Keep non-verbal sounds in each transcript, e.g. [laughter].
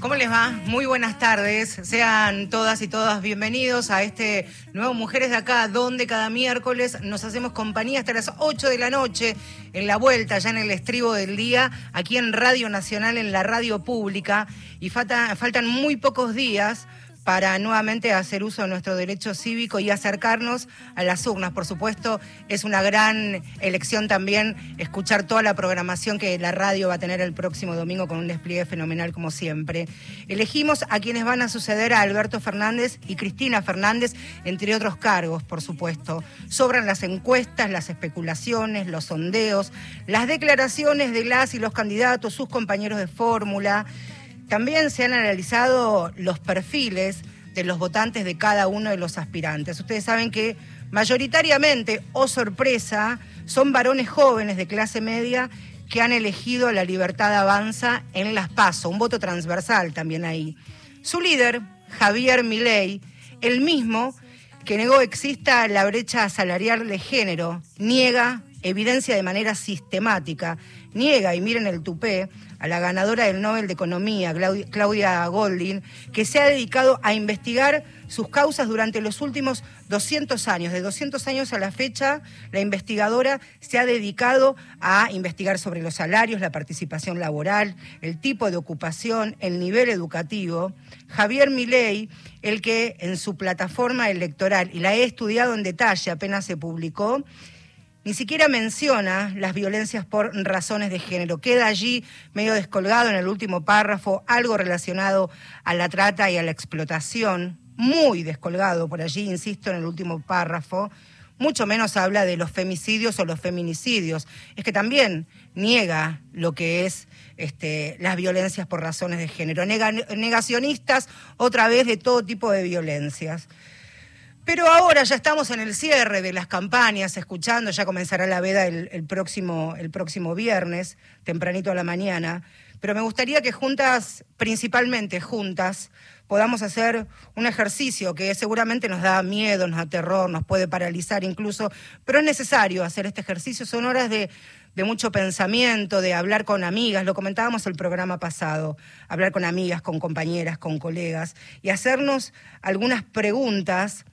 ¿Cómo les va? Muy buenas tardes. Sean todas y todas bienvenidos a este nuevo Mujeres de Acá, donde cada miércoles nos hacemos compañía hasta las 8 de la noche en la vuelta, ya en el estribo del día, aquí en Radio Nacional, en la radio pública. Y falta- faltan muy pocos días para nuevamente hacer uso de nuestro derecho cívico y acercarnos a las urnas. Por supuesto, es una gran elección también escuchar toda la programación que la radio va a tener el próximo domingo con un despliegue fenomenal como siempre. Elegimos a quienes van a suceder a Alberto Fernández y Cristina Fernández, entre otros cargos, por supuesto. Sobran las encuestas, las especulaciones, los sondeos, las declaraciones de las y los candidatos, sus compañeros de fórmula. También se han analizado los perfiles de los votantes de cada uno de los aspirantes. Ustedes saben que mayoritariamente, o sorpresa, son varones jóvenes de clase media que han elegido la libertad avanza en las PASO, un voto transversal también ahí. Su líder, Javier Milei, el mismo que negó exista la brecha salarial de género, niega, evidencia de manera sistemática, niega, y miren el tupé, a la ganadora del Nobel de Economía, Claudia- Goldin, que se ha dedicado a investigar sus causas durante los últimos 200 años. De 200 años a la fecha, la investigadora se ha dedicado a investigar sobre los salarios, la participación laboral, el tipo de ocupación, el nivel educativo. Javier Milei, el que en su plataforma electoral, y la he estudiado en detalle, apenas se publicó, ni siquiera menciona las violencias por razones de género. Queda allí medio descolgado en el último párrafo algo relacionado a la trata y a la explotación, muy descolgado por allí, insisto, en el último párrafo. Mucho menos habla de los femicidios o los feminicidios. Es que también niega lo que es este, las violencias por razones de género. Nega- negacionistas otra vez de todo tipo de violencias. Pero ahora ya estamos en el cierre de las campañas, escuchando, ya comenzará la veda el, próximo, el próximo viernes, tempranito a la mañana. Pero me gustaría que juntas, principalmente juntas, podamos hacer un ejercicio que seguramente nos da miedo, nos da terror, nos puede paralizar incluso, pero es necesario hacer este ejercicio. Son horas de, de mucho pensamiento, de hablar con amigas, lo comentábamos el programa pasado, hablar con amigas, con compañeras, con colegas y hacernos algunas preguntas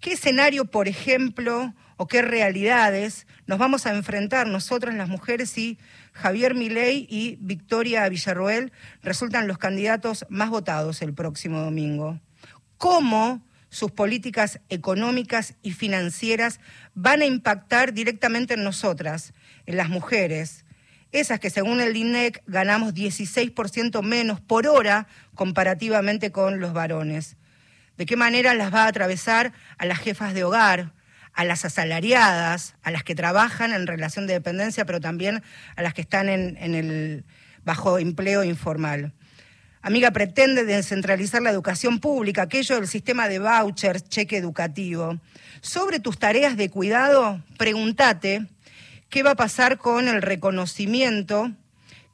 ¿Qué escenario, por ejemplo, o qué realidades nos vamos a enfrentar nosotras las mujeres si Javier Milei y Victoria Villarroel resultan los candidatos más votados el próximo domingo? ¿Cómo sus políticas económicas y financieras van a impactar directamente en nosotras, en las mujeres? Esas que según el INEC ganamos 16% menos por hora comparativamente con los varones de qué manera las va a atravesar a las jefas de hogar, a las asalariadas, a las que trabajan en relación de dependencia, pero también a las que están en, el bajo empleo informal. Amiga, pretende descentralizar la educación pública, aquello del sistema de vouchers, cheque educativo. Sobre tus tareas de cuidado, pregúntate qué va a pasar con el reconocimiento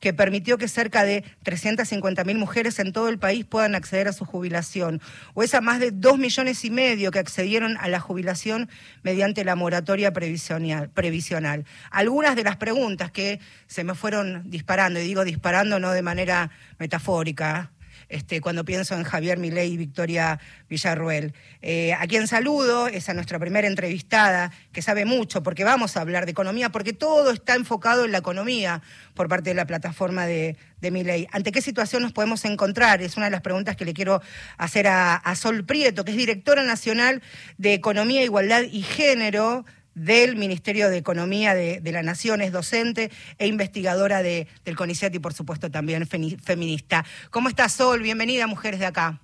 que permitió que cerca de 350.000 mujeres en todo el país puedan acceder a su jubilación, o esa más de 2 millones y medio que accedieron a la jubilación mediante la moratoria previsional. previsional. Algunas de las preguntas que se me fueron disparando, y digo disparando no de manera metafórica, este, cuando pienso en Javier Milei y Victoria Villarruel. Eh, a quien saludo es a nuestra primera entrevistada, que sabe mucho, porque vamos a hablar de economía, porque todo está enfocado en la economía por parte de la plataforma de, de. ¿Ante qué situación nos podemos encontrar? Es una de las preguntas que le quiero hacer a, a Sol Prieto, que es directora nacional de Economía, Igualdad y Género del Ministerio de Economía de, la Nación, es docente e investigadora de, del CONICET y por supuesto también feminista. ¿Cómo estás, Sol? Bienvenida, Mujeres de Acá.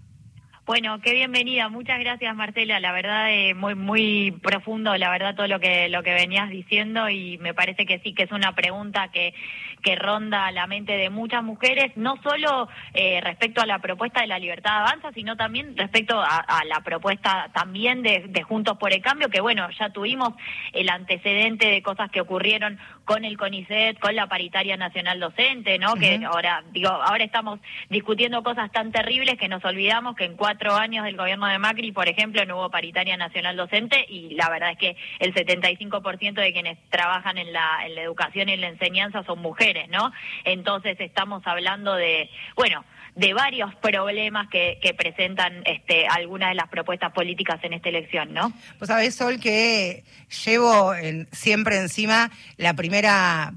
Bueno, qué bienvenida. Muchas gracias, Marcela. La verdad, eh, muy muy profundo, la verdad, todo lo que lo que venías diciendo y me parece que sí que es una pregunta que que ronda la mente de muchas mujeres, no solo eh, respecto a la propuesta de la libertad avanza, sino también respecto a, la propuesta también de, de, Juntos por el Cambio, que bueno, ya tuvimos el antecedente de cosas que ocurrieron con el CONICET, con la paritaria nacional docente, ¿no? Que ahora digo, ahora estamos discutiendo cosas tan terribles que nos olvidamos que en cuatro años del gobierno de Macri, por ejemplo, no hubo paritaria nacional docente y la verdad es que el 75% de quienes trabajan en la, en la educación y en la enseñanza son mujeres, ¿no? Entonces estamos hablando de, bueno, de varios problemas que, que presentan este, algunas de las propuestas políticas en esta elección, ¿no? Pues sabés, Sol, que llevo siempre encima la primera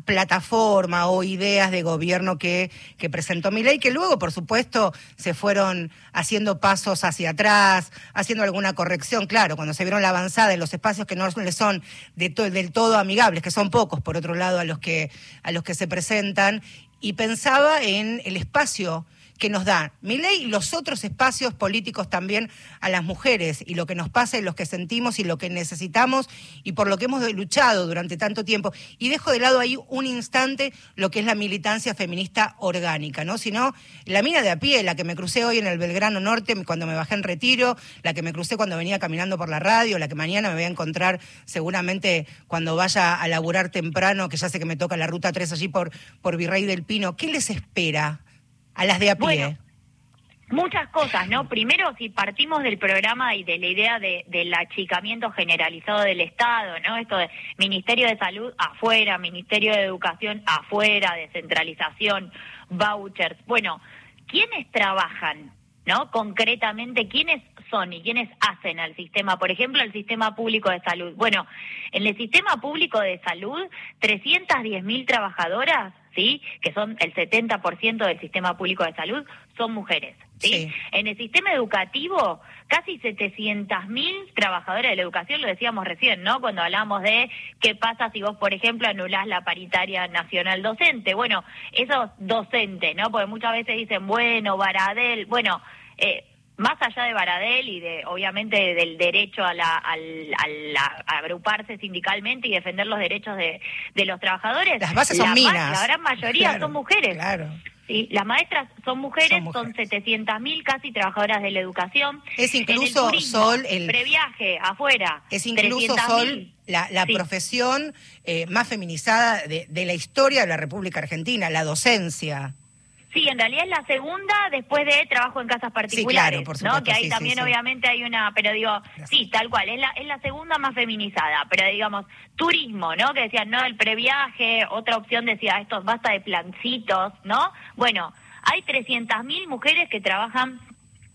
plataforma o ideas de gobierno que, que presentó mi ley, que luego, por supuesto, se fueron haciendo pasos hacia atrás, haciendo alguna corrección, claro, cuando se vieron la avanzada en los espacios que no le son de del todo amigables, que son pocos, por otro lado, a los que, a los que se presentan, y pensaba en el espacio que nos da mi ley y los otros espacios políticos también a las mujeres y lo que nos pasa y lo que sentimos y lo que necesitamos y por lo que hemos luchado durante tanto tiempo. Y dejo de lado ahí un instante lo que es la militancia feminista orgánica, ¿no? Sino la mina de a pie, la que me crucé hoy en el Belgrano Norte cuando me bajé en retiro, la que me crucé cuando venía caminando por la radio, la que mañana me voy a encontrar seguramente cuando vaya a laburar temprano, que ya sé que me toca la ruta 3 allí por, por Virrey del Pino. ¿Qué les espera? A las de a pie? muchas cosas, ¿no? Primero, si partimos del programa y de la idea de, del achicamiento generalizado del Estado, ¿no? Esto de Ministerio de Salud afuera, Ministerio de Educación afuera, descentralización, vouchers. Bueno, ¿quiénes trabajan, ¿no? Concretamente, ¿quiénes son y quiénes hacen al sistema? Por ejemplo, el sistema público de salud. Bueno, en el sistema público de salud, 310 mil trabajadoras ¿sí? que son el 70% del sistema público de salud, son mujeres. ¿sí? En el sistema educativo, casi 700.000 trabajadores de la educación, lo decíamos recién, ¿no? Cuando hablamos de qué pasa si vos, por ejemplo, anulás la paritaria nacional docente. Bueno, esos docentes, ¿no? Porque muchas veces dicen, bueno, Baradel, bueno, eh, más allá de Baradel y de obviamente del derecho a, la, agruparse sindicalmente y defender los derechos de, los trabajadores, las bases son minas. La gran mayoría son mujeres. Claro. Sí, las maestras son mujeres, son, 700.000 casi trabajadoras de la educación. Es incluso Sol el previaje afuera. Es incluso Sol la, profesión eh, más feminizada de, de la historia de la República Argentina, la docencia. Sí, en realidad es la segunda después de trabajo en casas particulares, sí, claro, ¿no? Que ahí también obviamente hay una, pero digo, sí, tal cual, es la, es la segunda más feminizada, pero digamos, turismo, ¿no? Que decían, no, el previaje, otra opción decía, esto basta de plancitos, ¿no? Bueno, hay 300.000 mujeres que trabajan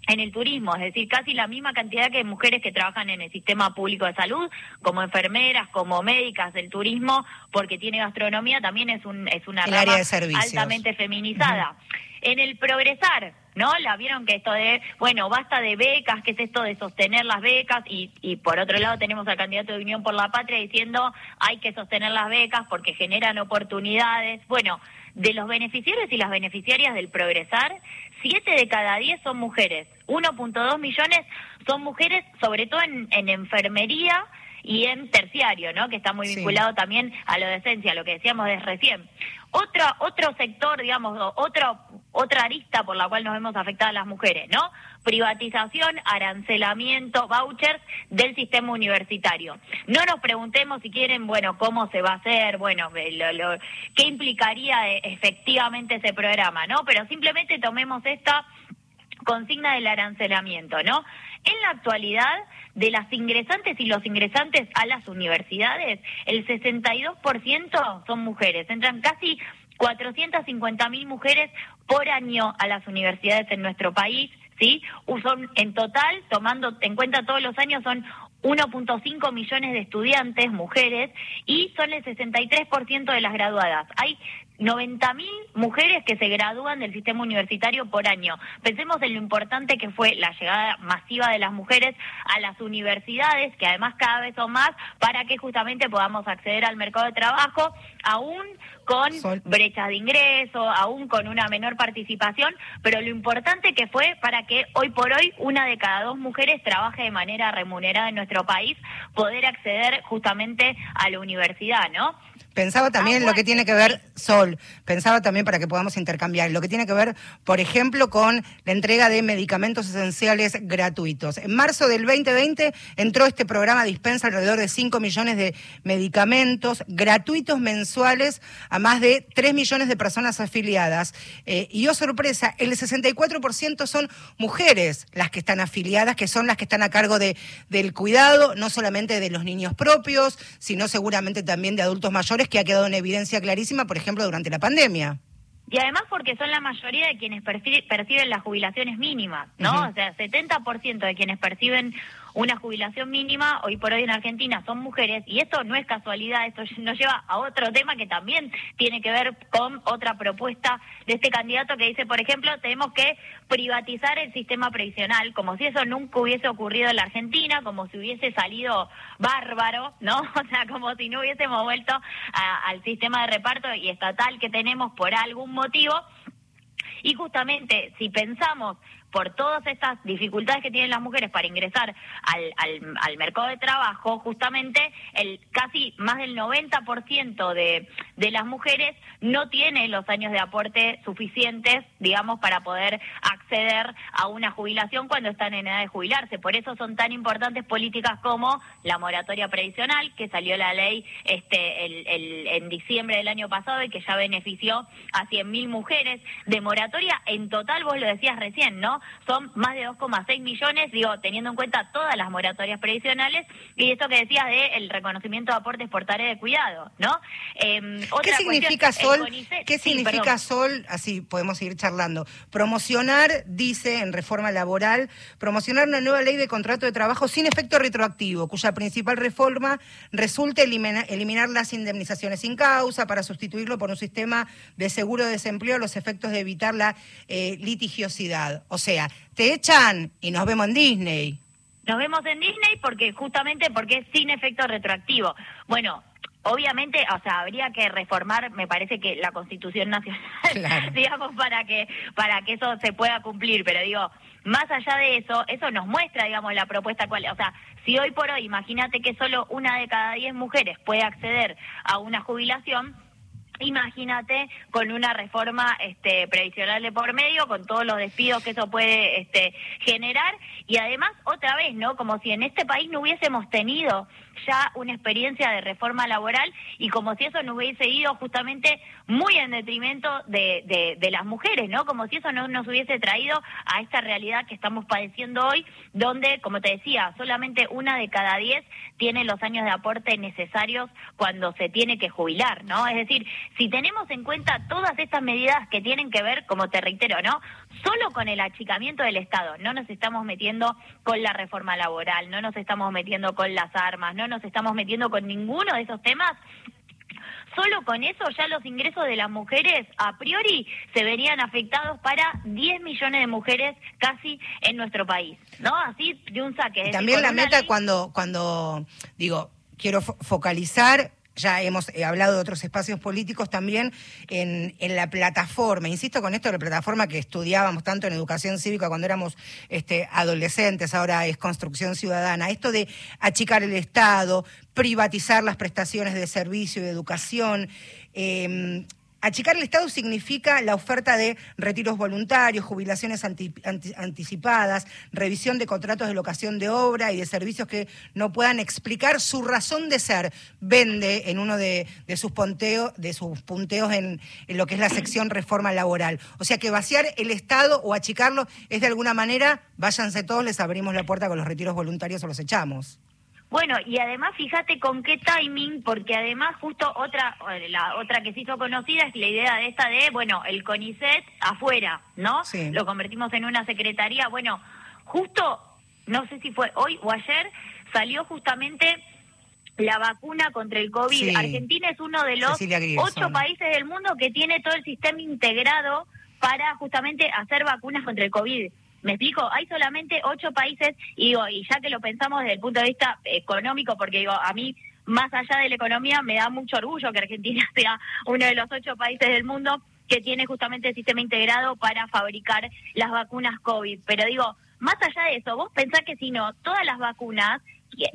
en el turismo, es decir, casi la misma cantidad que mujeres que trabajan en el sistema público de salud, como enfermeras, como médicas del turismo, porque tiene gastronomía, también es un es una rama altamente feminizada. En el progresar, ¿no? La vieron que esto de, bueno, basta de becas, que es esto de sostener las becas, y, y por otro lado tenemos al candidato de Unión por la Patria diciendo hay que sostener las becas porque generan oportunidades. Bueno, de los beneficiarios y las beneficiarias del progresar, siete de cada diez son mujeres. 1.2 millones son mujeres, sobre todo en, en enfermería y en terciario, ¿no? Que está muy vinculado también a la decencia, lo que decíamos de recién. Otro, otro sector, digamos, otro, otra arista por la cual nos vemos afectadas las mujeres, ¿no? Privatización, arancelamiento, vouchers del sistema universitario. No nos preguntemos si quieren, bueno, cómo se va a hacer, bueno, qué implicaría eh, efectivamente ese programa, ¿no? Pero simplemente tomemos esta consigna del arancelamiento, ¿no? En la actualidad, de las ingresantes y los ingresantes a las universidades, el 62% son mujeres. Entran casi 450 mil mujeres por año a las universidades en nuestro país, ¿sí? Son en total, tomando en cuenta todos los años, son 1.5 millones de estudiantes, mujeres, y son el 63% de las graduadas. Hay 90.000 mujeres que se gradúan del sistema universitario por año. Pensemos en lo importante que fue la llegada masiva de las mujeres a las universidades, que además cada vez son más, para que justamente podamos acceder al mercado de trabajo, aún con brechas de ingreso, aún con una menor participación, pero lo importante que fue para que hoy por hoy una de cada dos mujeres trabaje de manera remunerada en nuestro país, poder acceder justamente a la universidad, ¿no? Pensaba también lo que tiene que ver, Sol, pensaba también para que podamos intercambiar, lo que tiene que ver, por ejemplo, con la entrega de medicamentos esenciales gratuitos. En marzo del 2020 entró este programa Dispensa alrededor de 5 millones de medicamentos gratuitos mensuales a más de 3 millones de personas afiliadas. Eh, y, oh sorpresa, el 64% son mujeres las que están afiliadas, que son las que están a cargo de, del cuidado, no solamente de los niños propios, sino seguramente también de adultos mayores que ha quedado en evidencia clarísima, por ejemplo, durante la pandemia. Y además porque son la mayoría de quienes perciben las jubilaciones mínimas, ¿no? O sea, 70% de quienes perciben una jubilación mínima, hoy por hoy en Argentina son mujeres, y esto no es casualidad, esto nos lleva a otro tema que también tiene que ver con otra propuesta de este candidato que dice, por ejemplo, tenemos que privatizar el sistema previsional, como si eso nunca hubiese ocurrido en la Argentina, como si hubiese salido bárbaro, ¿no? [laughs] O sea, como si no hubiésemos vuelto al sistema de reparto y estatal que tenemos por algún motivo. Y justamente, si pensamos por todas estas dificultades que tienen las mujeres para ingresar al, al, mercado de trabajo, justamente el casi más del 90% de, de las mujeres no tiene los años de aporte suficientes, digamos, para poder acceder a una jubilación cuando están en edad de jubilarse. Por eso son tan importantes políticas como la moratoria previsional, que salió la ley este, el, el, en diciembre del año pasado y que ya benefició a 100.000 mujeres. De moratoria, en total, vos lo decías recién, ¿no? Son más de 2,6 millones, digo, teniendo en cuenta todas las moratorias previsionales y esto que decías de el reconocimiento de aportes por tarea de cuidado, ¿no? Em, ¿Qué significa Sol? ¿Qué significa Sol? Así podemos seguir charlando. Promocionar, dice en reforma laboral, promocionar una nueva ley de contrato de trabajo sin efecto retroactivo, cuya principal reforma resulte eliminar las indemnizaciones sin causa para sustituirlo por un sistema de seguro de desempleo a los efectos de evitar la eh, litigiosidad. O sea, te echan y nos vemos en Disney. Nos vemos en Disney porque justamente porque es sin efecto retroactivo. Bueno, obviamente, o sea, habría que reformar, me parece que la Constitución Nacional, [laughs] digamos, para que para que eso se pueda cumplir, pero digo, más allá de eso, eso nos muestra, digamos, la propuesta cuál, o sea, si hoy por hoy, imagínate que solo una de cada diez mujeres puede acceder a una jubilación, Imagínate con una reforma este, previsional de por medio, con todos los despidos que eso puede este, generar y además otra vez, ¿no? Como si en este país no hubiésemos tenido ya una experiencia de reforma laboral y como si eso no hubiese ido justamente muy en detrimento de, de, las mujeres, ¿no? Como si eso no nos hubiese traído a esta realidad que estamos padeciendo hoy, donde, como te decía, solamente una de cada diez tiene los años de aporte necesarios cuando se tiene que jubilar, ¿no? Es decir, si tenemos en cuenta todas estas medidas que tienen que ver, como te reitero, ¿no? Solo con el achicamiento del Estado, no nos estamos metiendo con la reforma laboral, no nos estamos metiendo con las armas, no nos estamos metiendo con ninguno de esos temas, solo con eso ya los ingresos de las mujeres a priori se verían afectados para 10 millones de mujeres casi en nuestro país, ¿no? Así de un saque. también la meta cuando, cuando digo, quiero focalizar ya hemos eh, hablado de otros espacios políticos también en, la plataforma. Insisto con esto la plataforma que estudiábamos tanto en educación cívica cuando éramos este, adolescentes, ahora es construcción ciudadana. Esto de achicar el Estado, privatizar las prestaciones de servicio y de educación. Eh, Achicar el Estado significa la oferta de retiros voluntarios, jubilaciones anticipadas, revisión de contratos de locación de obra y de servicios que no puedan explicar su razón de ser. Vende en uno de, sus, de sus punteos en, en, lo que es la sección reforma laboral. O sea que vaciar el Estado o achicarlo es de alguna manera, váyanse todos, les abrimos la puerta con los retiros voluntarios o los echamos. Bueno, y además fíjate con qué timing, porque además justo otra, la otra que se hizo conocida es la idea de esta de, bueno, el CONICET afuera, ¿no? Sí. Lo convertimos en una secretaría. Bueno, justo, no sé si fue hoy o ayer, salió justamente la vacuna contra el COVID. Argentina es uno de los ocho países del mundo que tiene todo el sistema integrado para justamente hacer vacunas contra el COVID. Me explico, hay solamente ocho países y digo, y ya que lo pensamos desde el punto de vista económico, porque digo, a mí más allá de la economía me da mucho orgullo que Argentina [laughs] sea uno de los ocho países del mundo que tiene justamente el sistema integrado para fabricar las vacunas COVID. Pero digo, más allá de eso, vos pensás que si no, todas las vacunas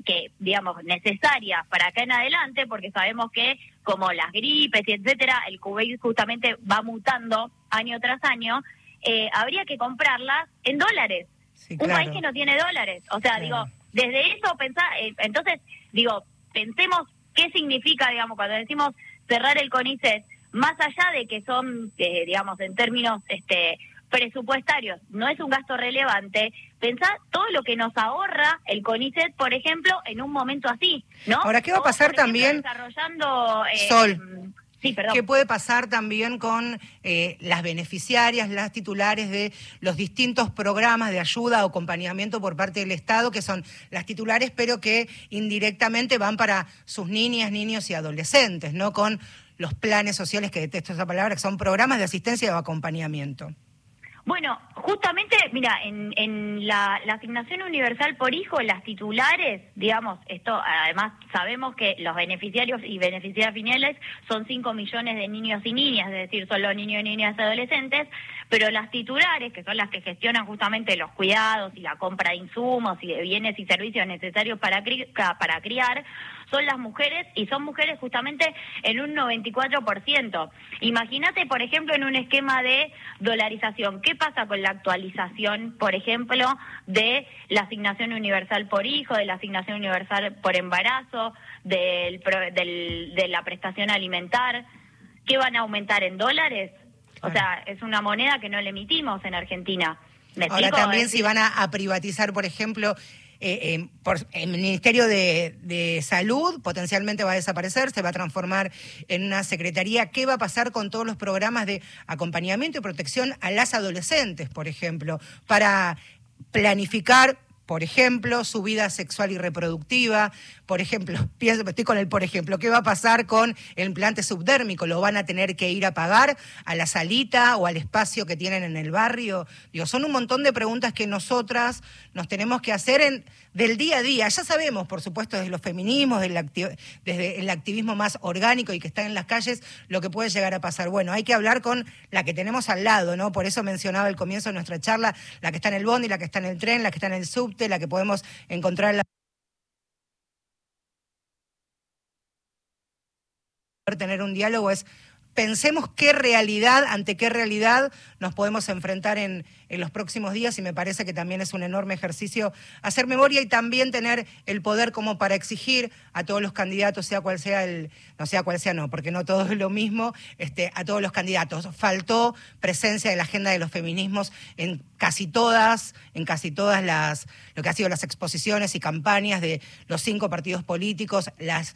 que, digamos, necesarias para acá en adelante, porque sabemos que como las gripes y etcétera, el COVID justamente va mutando año tras año, eh, habría que comprarlas en dólares. Un país que no tiene dólares. O sea, digo, desde eso pensar, eh, entonces, digo, pensemos qué significa, digamos, cuando decimos cerrar el CONICET, más allá de que son, eh, digamos, en términos este, presupuestarios, no es un gasto relevante, pensá todo lo que nos ahorra el CONICET, por ejemplo, en un momento así, ¿no? Ahora, ¿qué va a pasar también? Desarrollando... Eh, Sol. Sí, perdón. ¿Qué puede pasar también con eh, las beneficiarias, las titulares de los distintos programas de ayuda o acompañamiento por parte del Estado, que son las titulares, pero que indirectamente van para sus niñas, niños y adolescentes, ¿no? Con los planes sociales, que detesto esa palabra, que son programas de asistencia o acompañamiento. Bueno, justamente, mira, en, en la, asignación universal por hijo, las titulares, digamos, esto además sabemos que los beneficiarios y beneficiarias finales son 5 millones de niños y niñas, es decir, son los niños y niñas adolescentes, pero las titulares, que son las que gestionan justamente los cuidados y la compra de insumos y de bienes y servicios necesarios para, para criar, son las mujeres y son mujeres justamente en un 94%. Imagínate, por ejemplo, en un esquema de dolarización, ¿qué pasa con la actualización, por ejemplo, de la asignación universal por hijo, de la asignación universal por embarazo, del, de la prestación alimentar? ¿Qué van a aumentar en dólares? O sea, es una moneda que no le emitimos en Argentina. Ahora también si van a privatizar, por ejemplo, eh, eh, el Ministerio de, Salud potencialmente va a desaparecer, se va a transformar en una secretaría. ¿Qué va a pasar con todos los programas de acompañamiento y protección a las adolescentes, por ejemplo, para planificar por ejemplo, su vida sexual y reproductiva, por ejemplo, [laughs] pienso, estoy con el por ejemplo, ¿qué va a pasar con el implante subdérmico? ¿Lo van a tener que ir a pagar a la salita o al espacio que tienen en el barrio? Digo, son un montón de preguntas que nosotras nos tenemos que hacer en, del día a día. Ya sabemos, por supuesto, desde los feminismos, desde el activismo más orgánico y que está en las calles, lo que puede llegar a pasar. Bueno, hay que hablar con la que tenemos al lado, ¿no? Por eso mencionaba al comienzo de nuestra charla, la que está en el bondi, la que está en el tren, la que está en el subte, la que podemos encontrar en la tener un diálogo es pensemos qué realidad, ante qué realidad nos podemos enfrentar en, los próximos días y me parece que también es un enorme ejercicio hacer memoria y también tener el poder como para exigir a todos los candidatos, sea cual sea el, no sea cual sea no, porque no todo es lo mismo, este, a todos los candidatos. Faltó presencia de la agenda de los feminismos en casi todas, en casi todas las, lo que ha sido las exposiciones y campañas de los cinco partidos políticos, las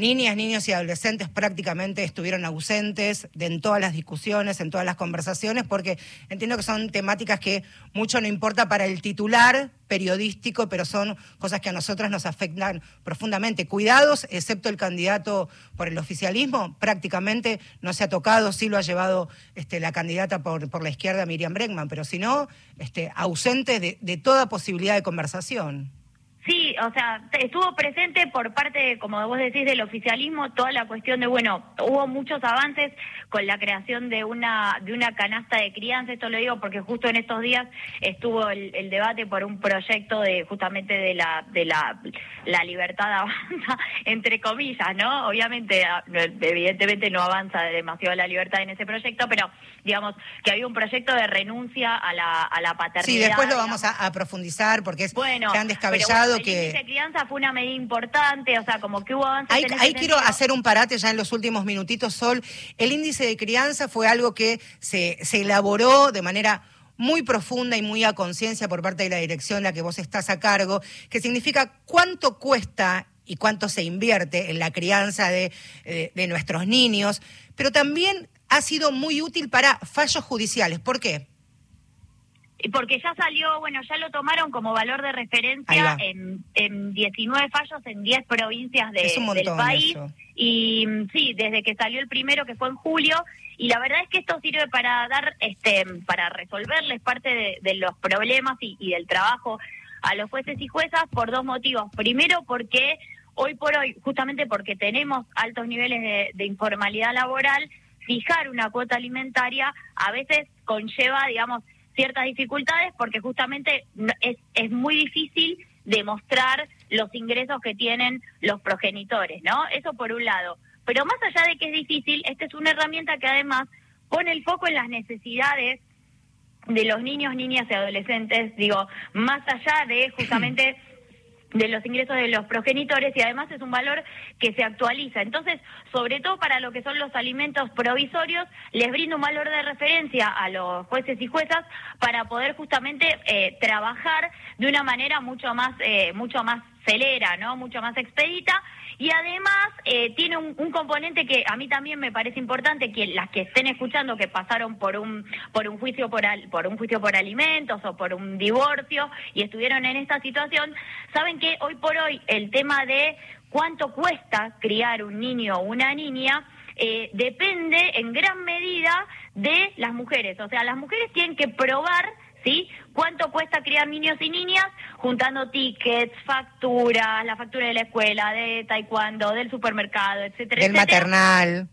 Niñas, niños y adolescentes prácticamente estuvieron ausentes de, en todas las discusiones, en todas las conversaciones, porque entiendo que son temáticas que mucho no importa para el titular periodístico, pero son cosas que a nosotras nos afectan profundamente. Cuidados, excepto el candidato por el oficialismo, prácticamente no se ha tocado, sí lo ha llevado este, la candidata por, la izquierda, Miriam Bregman, pero si no, este, ausente de toda posibilidad de conversación. Sí, o sea, estuvo presente por parte, como vos decís, del oficialismo toda la cuestión de, bueno, hubo muchos avances con la creación de una de una canasta de crianza, esto lo digo porque justo en estos días estuvo el, debate por un proyecto de justamente de la de la, la libertad [laughs] avanza, entre comillas, ¿no? Obviamente, ah, evidentemente no avanza demasiado la libertad en ese proyecto, pero digamos que había un proyecto de renuncia a la, a la paternidad. Sí, después lo vamos a, profundizar porque es bueno, tan descabellado el índice de crianza fue una medida importante, o sea, como que hubo avances. Ahí, ahí quiero hacer un parate ya en los últimos minutitos, Sol. El índice de crianza fue algo que se, se elaboró de manera muy profunda y muy a conciencia por parte de la dirección en la que vos estás a cargo, que significa cuánto cuesta y cuánto se invierte en la crianza de, de, de nuestros niños, pero también ha sido muy útil para fallos judiciales. ¿Por qué? Porque ya salió, bueno, ya lo tomaron como valor de referencia en, en 19 fallos en 10 provincias de, del país. Y sí, desde que salió el primero, que fue en julio, y la verdad es que esto sirve para dar, este, para resolverles parte de, los problemas y, y del trabajo a los jueces y juezas por dos motivos. Primero, porque hoy por hoy, justamente porque tenemos altos niveles de, informalidad laboral, fijar una cuota alimentaria a veces conlleva, digamos, ciertas dificultades porque justamente es, es muy difícil demostrar los ingresos que tienen los progenitores, ¿no? Eso por un lado. Pero más allá de que es difícil, esta es una herramienta que además pone el foco en las necesidades de los niños, niñas y adolescentes, digo, más allá de justamente [clears throat] de los ingresos de los progenitores y además es un valor que se actualiza. Entonces, sobre todo para lo que son los alimentos provisorios, les brinda un valor de referencia a los jueces y juezas para poder justamente eh, trabajar de una manera mucho más, eh, mucho más celera, ¿no? Mucho más expedita y además eh, tiene un, componente que a mí también me parece importante que las que estén escuchando que pasaron por un por un juicio por por un juicio por alimentos o por un divorcio y estuvieron en esta situación saben que hoy por hoy el tema de cuánto cuesta criar un niño o una niña eh, depende en gran medida de las mujeres. O sea, las mujeres tienen que probar ¿sí? ¿Cuánto cuesta criar niños y niñas? Juntando tickets, facturas, la factura de la escuela, de taekwondo, del supermercado, etcétera, Del maternal.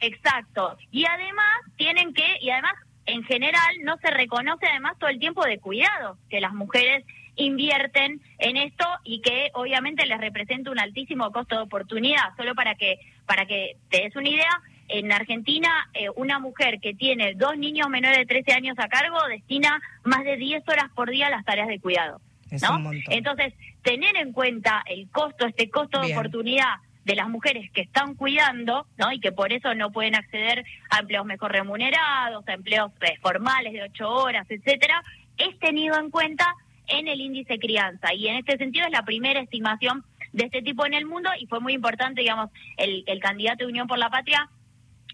Exacto. Y además tienen que, y además en general no se reconoce además todo el tiempo de cuidado que las mujeres invierten en esto y que obviamente les representa un altísimo costo de oportunidad. Solo para que para que te des una idea, en Argentina eh, una mujer que tiene dos niños menores de 13 años a cargo destina más de 10 horas por día a las tareas de cuidado. ¿no? Entonces, tener en cuenta el costo, este costo de oportunidad de las mujeres que están cuidando, ¿no? Y que por eso no pueden acceder a empleos mejor remunerados, a empleos eh, formales de ocho horas, etcétera, es tenido en cuenta en el índice crianza. Y en este sentido es la primera estimación de este tipo en el mundo y fue muy importante, digamos, el, el candidato de Unión por la Patria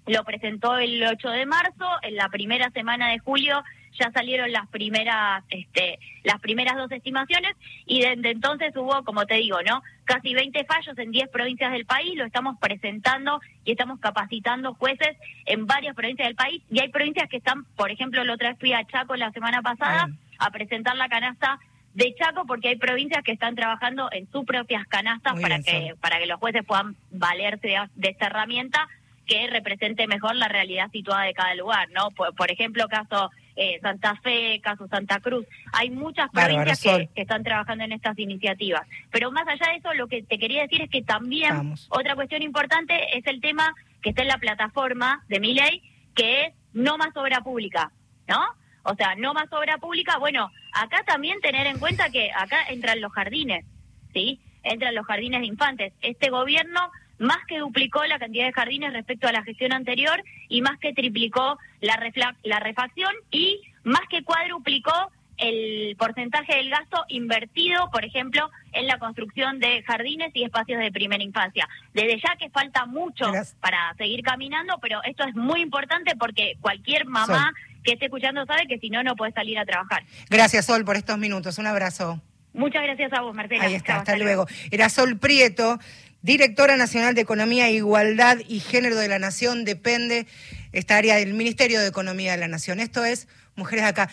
lo presentó el 8 de marzo, en la primera semana de julio ya salieron las primeras este, las primeras dos estimaciones y desde entonces hubo, como te digo, ¿no? Casi 20 fallos en 10 provincias del país, lo estamos presentando y estamos capacitando jueces en varias provincias del país y hay provincias que están, por ejemplo, la otra vez fui a Chaco la semana pasada a presentar la canasta de Chaco porque hay provincias que están trabajando en sus propias canastas para que para que los jueces puedan valerse de esta herramienta que represente mejor la realidad situada de cada lugar, ¿no? Por, ejemplo, caso eh, Santa Fe, caso Santa Cruz. Hay muchas provincias que, están trabajando en estas iniciativas. Pero más allá de eso, lo que te quería decir es que también otra cuestión importante es el tema que está en la plataforma de mi ley, que es no más obra pública, ¿no? O sea, no más obra pública. Bueno, acá también tener en cuenta que acá entran los jardines, ¿sí? Entran los jardines de infantes. Este gobierno más que duplicó la cantidad de jardines respecto a la gestión anterior y más que triplicó la, la refacción y más que cuadruplicó el porcentaje del gasto invertido, por ejemplo, en la construcción de jardines y espacios de primera infancia. Desde ya que falta mucho para seguir caminando, pero esto es muy importante porque cualquier mamá que esté escuchando sabe que si no, no puede salir a trabajar. Gracias, Sol, por estos minutos. Un abrazo. Muchas gracias a vos, Marcela. Ahí está, hasta, luego. Era Sol Prieto directora nacional de Economía, Igualdad y Género de la Nación, depende esta área del Ministerio de Economía de la Nación. Esto es Mujeres Acá.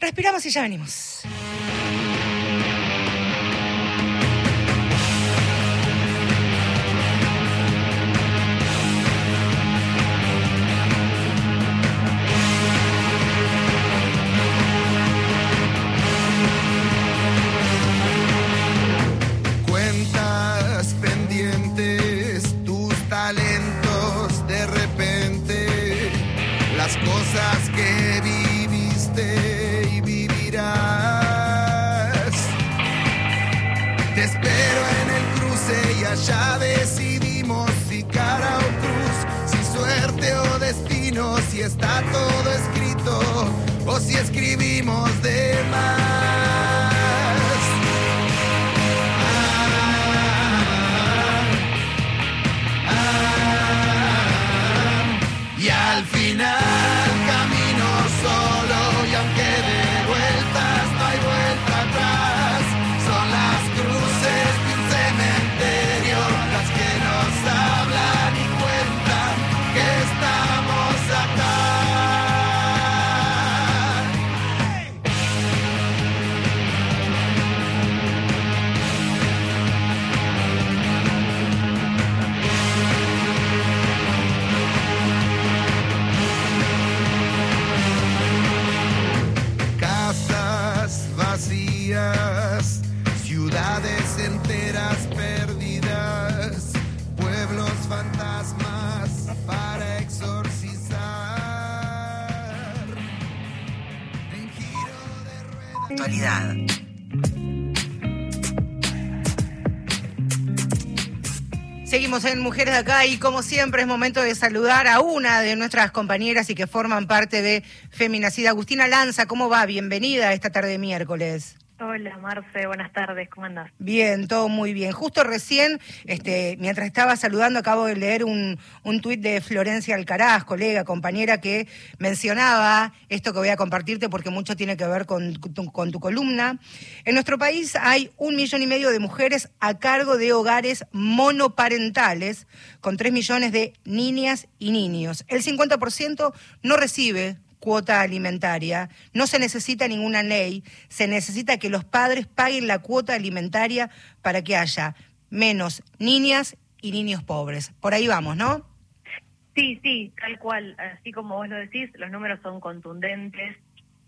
Respiramos y ya venimos. En Mujeres de Acá y como siempre es momento de saludar a una de nuestras compañeras y que forman parte de Feminacida. Agustina Lanza, ¿cómo va? Bienvenida esta tarde miércoles. Hola Marce, buenas tardes, ¿cómo andas? Bien, todo muy bien. Justo recién, este, mientras estaba saludando, acabo de leer un, un tuit de Florencia Alcaraz, colega, compañera, que mencionaba esto que voy a compartirte porque mucho tiene que ver con, con tu columna. En nuestro país hay un millón y medio de mujeres a cargo de hogares monoparentales, con tres millones de niñas y niños. El 50% no recibe cuota alimentaria. No se necesita ninguna ley, se necesita que los padres paguen la cuota alimentaria para que haya menos niñas y niños pobres. Por ahí vamos, ¿no? Sí, sí, tal cual. Así como vos lo decís, los números son contundentes.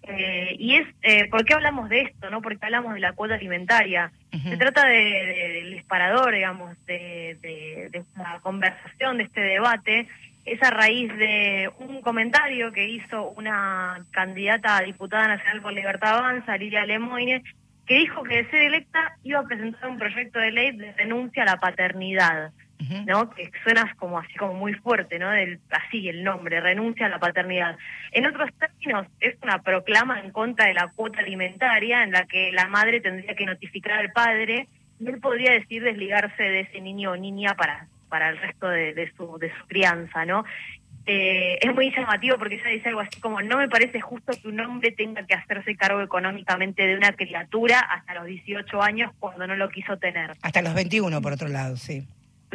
Eh, y es, eh, ¿por qué hablamos de esto? no Porque hablamos de la cuota alimentaria. Se trata del disparador, digamos, de, de, de esta conversación, de este debate, es a raíz de un comentario que hizo una candidata a diputada nacional por Libertad Avanza, Lilia Lemoine, que dijo que de ser electa iba a presentar un proyecto de ley de renuncia a la paternidad, ¿no? Que suena como así como muy fuerte, ¿no? Del, así el nombre, renuncia a la paternidad. En otros términos, es una proclama en contra de la cuota alimentaria en la que la madre tendría que notificar al padre y él podría decidir desligarse de ese niño o niña para para el resto de, su, de su crianza, ¿no? Eh, es muy llamativo porque ella dice algo así como, no me parece justo que un hombre tenga que hacerse cargo económicamente de una criatura hasta los 18 años cuando no lo quiso tener. Hasta los 21, por otro lado, sí.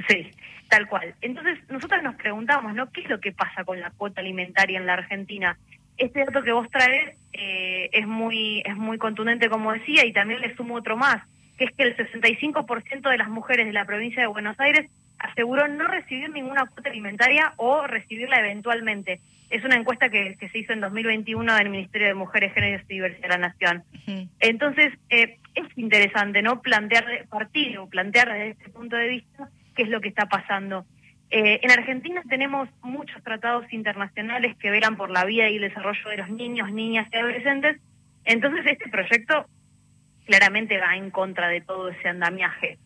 Sí, tal cual. Entonces, nosotros nos preguntamos, ¿no? ¿Qué es lo que pasa con la cuota alimentaria en la Argentina? Este dato que vos traes eh, es muy es muy contundente, como decía, y también le sumo otro más, que es que el 65% de las mujeres de la provincia de Buenos Aires aseguró no recibir ninguna cuota alimentaria o recibirla eventualmente. Es una encuesta que, se hizo en 2021 en el Ministerio de Mujeres, Géneros y Diversidad de la Nación. Entonces, eh, es interesante no plantear partir o plantear desde este punto de vista qué es lo que está pasando. Eh, en Argentina tenemos muchos tratados internacionales que velan por la vida y el desarrollo de los niños, niñas y adolescentes. Entonces, este proyecto claramente va en contra de todo ese andamiaje.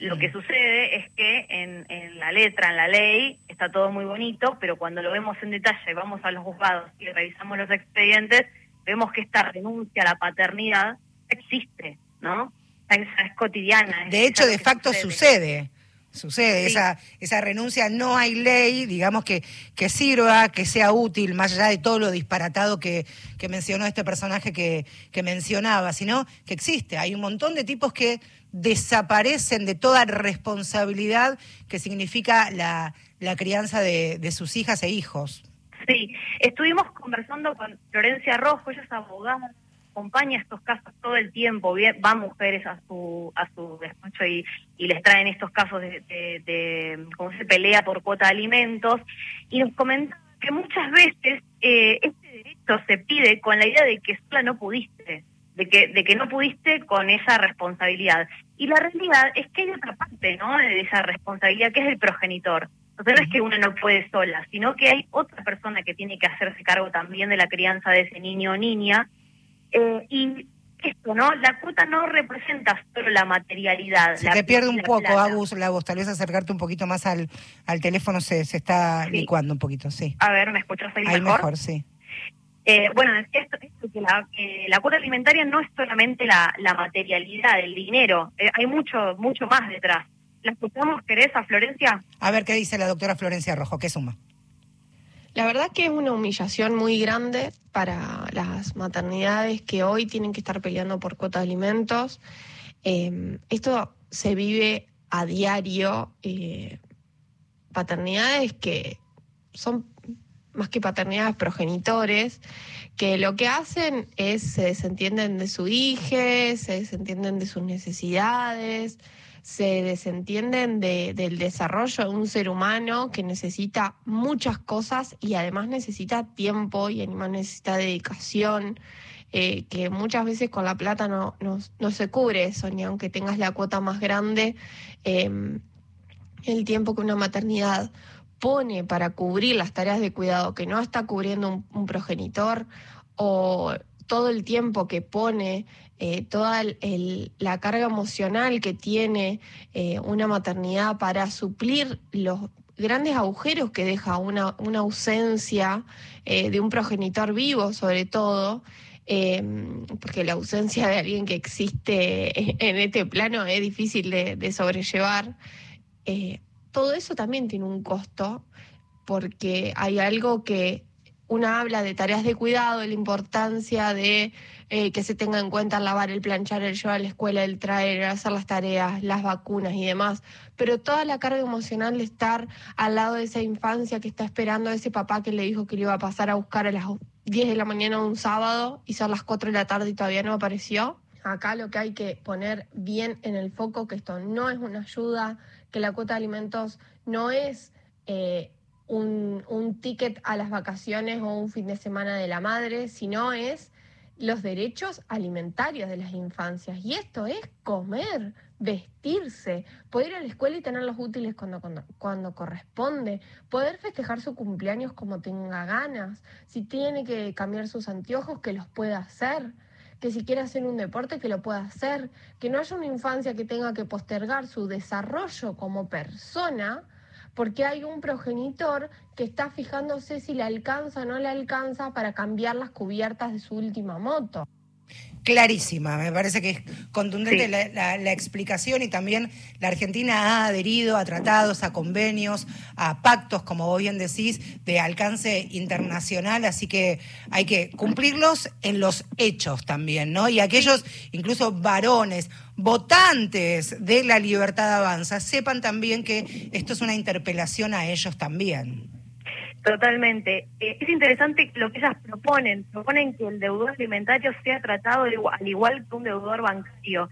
Lo que sucede es que en, en, la letra, en la ley, está todo muy bonito, pero cuando lo vemos en detalle, vamos a los juzgados y revisamos los expedientes, vemos que esta renuncia a la paternidad existe, ¿no? Es, es cotidiana. de hecho, de facto sucede. sucede. Esa, esa renuncia, no hay ley, digamos, que, que sirva, que sea útil, más allá de todo lo disparatado que, que mencionó este personaje que, que mencionaba, sino que existe. Hay un montón de tipos que desaparecen de toda responsabilidad que significa la, la crianza de, de, sus hijas e hijos. Sí, estuvimos conversando con Florencia Rojo, ella es abogada, acompaña estos casos todo el tiempo, van mujeres a su a su despacho y, y les traen estos casos de, de, cómo se pelea por cuota de alimentos, y nos comenta que muchas veces eh, este derecho se pide con la idea de que sola no pudiste, de que, de que no pudiste con esa responsabilidad. Y la realidad es que hay otra parte, ¿no? De esa responsabilidad que es el progenitor. Sea, no es que una no puede sola, sino que hay otra persona que tiene que hacerse cargo también de la crianza de ese niño o niña. Eh, y esto, ¿no? La cuota no representa solo la materialidad. Se te pierde un poco, Agus, la voz. Tal vez acercarte un poquito más al, al teléfono se, se está licuando un poquito, sí. A ver, ¿me escuchas ahí, ahí mejor? sí. Eh, bueno, esto, esto que la, la cuota alimentaria no es solamente la, la materialidad, el dinero, eh, hay mucho mucho más detrás. ¿La escuchamos, querés, a Florencia? A ver qué dice la doctora Florencia Rojo, ¿qué suma? La verdad que es una humillación muy grande para las maternidades que hoy tienen que estar peleando por cuota de alimentos. Eh, esto se vive a diario, eh, paternidades que son más que paternidades, progenitores, que lo que hacen es se desentienden de su hija, se desentienden de sus necesidades, se desentienden de, del desarrollo de un ser humano que necesita muchas cosas y además necesita tiempo y además necesita dedicación, eh, que muchas veces con la plata no, no, se cubre eso, ni aunque tengas la cuota más grande, eh, el tiempo que una maternidad pone para cubrir las tareas de cuidado que no está cubriendo un, progenitor o todo el tiempo que pone, eh, toda la carga emocional que tiene eh, una maternidad para suplir los grandes agujeros que deja una, una ausencia eh, de un progenitor vivo, sobre todo, porque la ausencia de alguien que existe [laughs] en este plano es difícil de sobrellevar. todo eso también tiene un costo, porque hay algo que una habla de tareas de cuidado, de la importancia de eh, que se tenga en cuenta el lavar, el planchar, el llevar a la escuela, el traer, el hacer las tareas, las vacunas y demás, pero toda la carga emocional de estar al lado de esa infancia que está esperando a ese papá que le dijo que le iba a pasar a buscar a las 10 de la mañana un sábado y son las 4 de la tarde y todavía no apareció. Acá lo que hay que poner bien en el foco que esto no es una ayuda, que la cuota de alimentos no es eh, un, un ticket a las vacaciones o un fin de semana de la madre, sino es los derechos alimentarios de las infancias. Y esto es comer, vestirse, poder ir a la escuela y tener los útiles cuando, cuando, cuando, corresponde, poder festejar su cumpleaños como tenga ganas, si tiene que cambiar sus anteojos, que los pueda hacer, que si quiere hacer un deporte, que lo pueda hacer, que no haya una infancia que tenga que postergar su desarrollo como persona porque hay un progenitor que está fijándose si le alcanza o no le alcanza para cambiar las cubiertas de su última moto clarísima. Me parece que es contundente la, explicación y también la Argentina ha adherido a tratados, a convenios, a pactos, como vos bien decís, de alcance internacional, así que hay que cumplirlos en los hechos también, ¿no? Y aquellos, incluso varones, votantes de la libertad avanza, sepan también que esto es una interpelación a ellos también. Totalmente. Eh, es interesante lo que ellas proponen. Proponen que el deudor alimentario sea tratado al igual que un deudor bancario.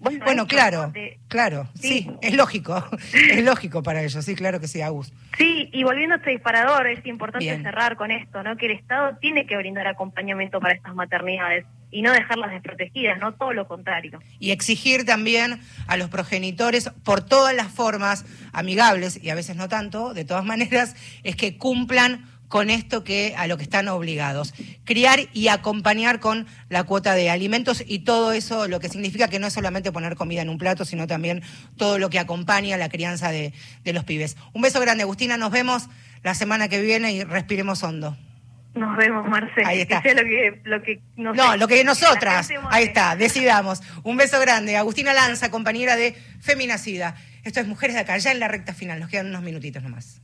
Bueno, claro, claro, sí. es lógico, [laughs] es lógico para ellos, sí, claro que sí, Agus. Sí, y volviendo a este disparador, es importante cerrar con esto, ¿no? Que el Estado tiene que brindar acompañamiento para estas maternidades y no dejarlas desprotegidas, no todo lo contrario. Y exigir también a los progenitores por todas las formas amigables y a veces no tanto, de todas [laughs] maneras, es que cumplan con esto que a lo que están obligados. Criar y acompañar con la cuota de alimentos y todo eso, lo que significa que no es solamente poner comida en un plato, sino también todo lo que acompaña la crianza de, de los pibes. Un beso grande, Agustina, nos vemos la semana que viene y respiremos hondo. Nos vemos, Marcelo. Ahí está. lo que, lo que no, lo que nosotras. Ahí está, decidamos. Un beso grande. Agustina Lanza, compañera de Feminacida. Esto es Mujeres de Acá, ya en la recta final. Nos quedan unos minutitos nomás.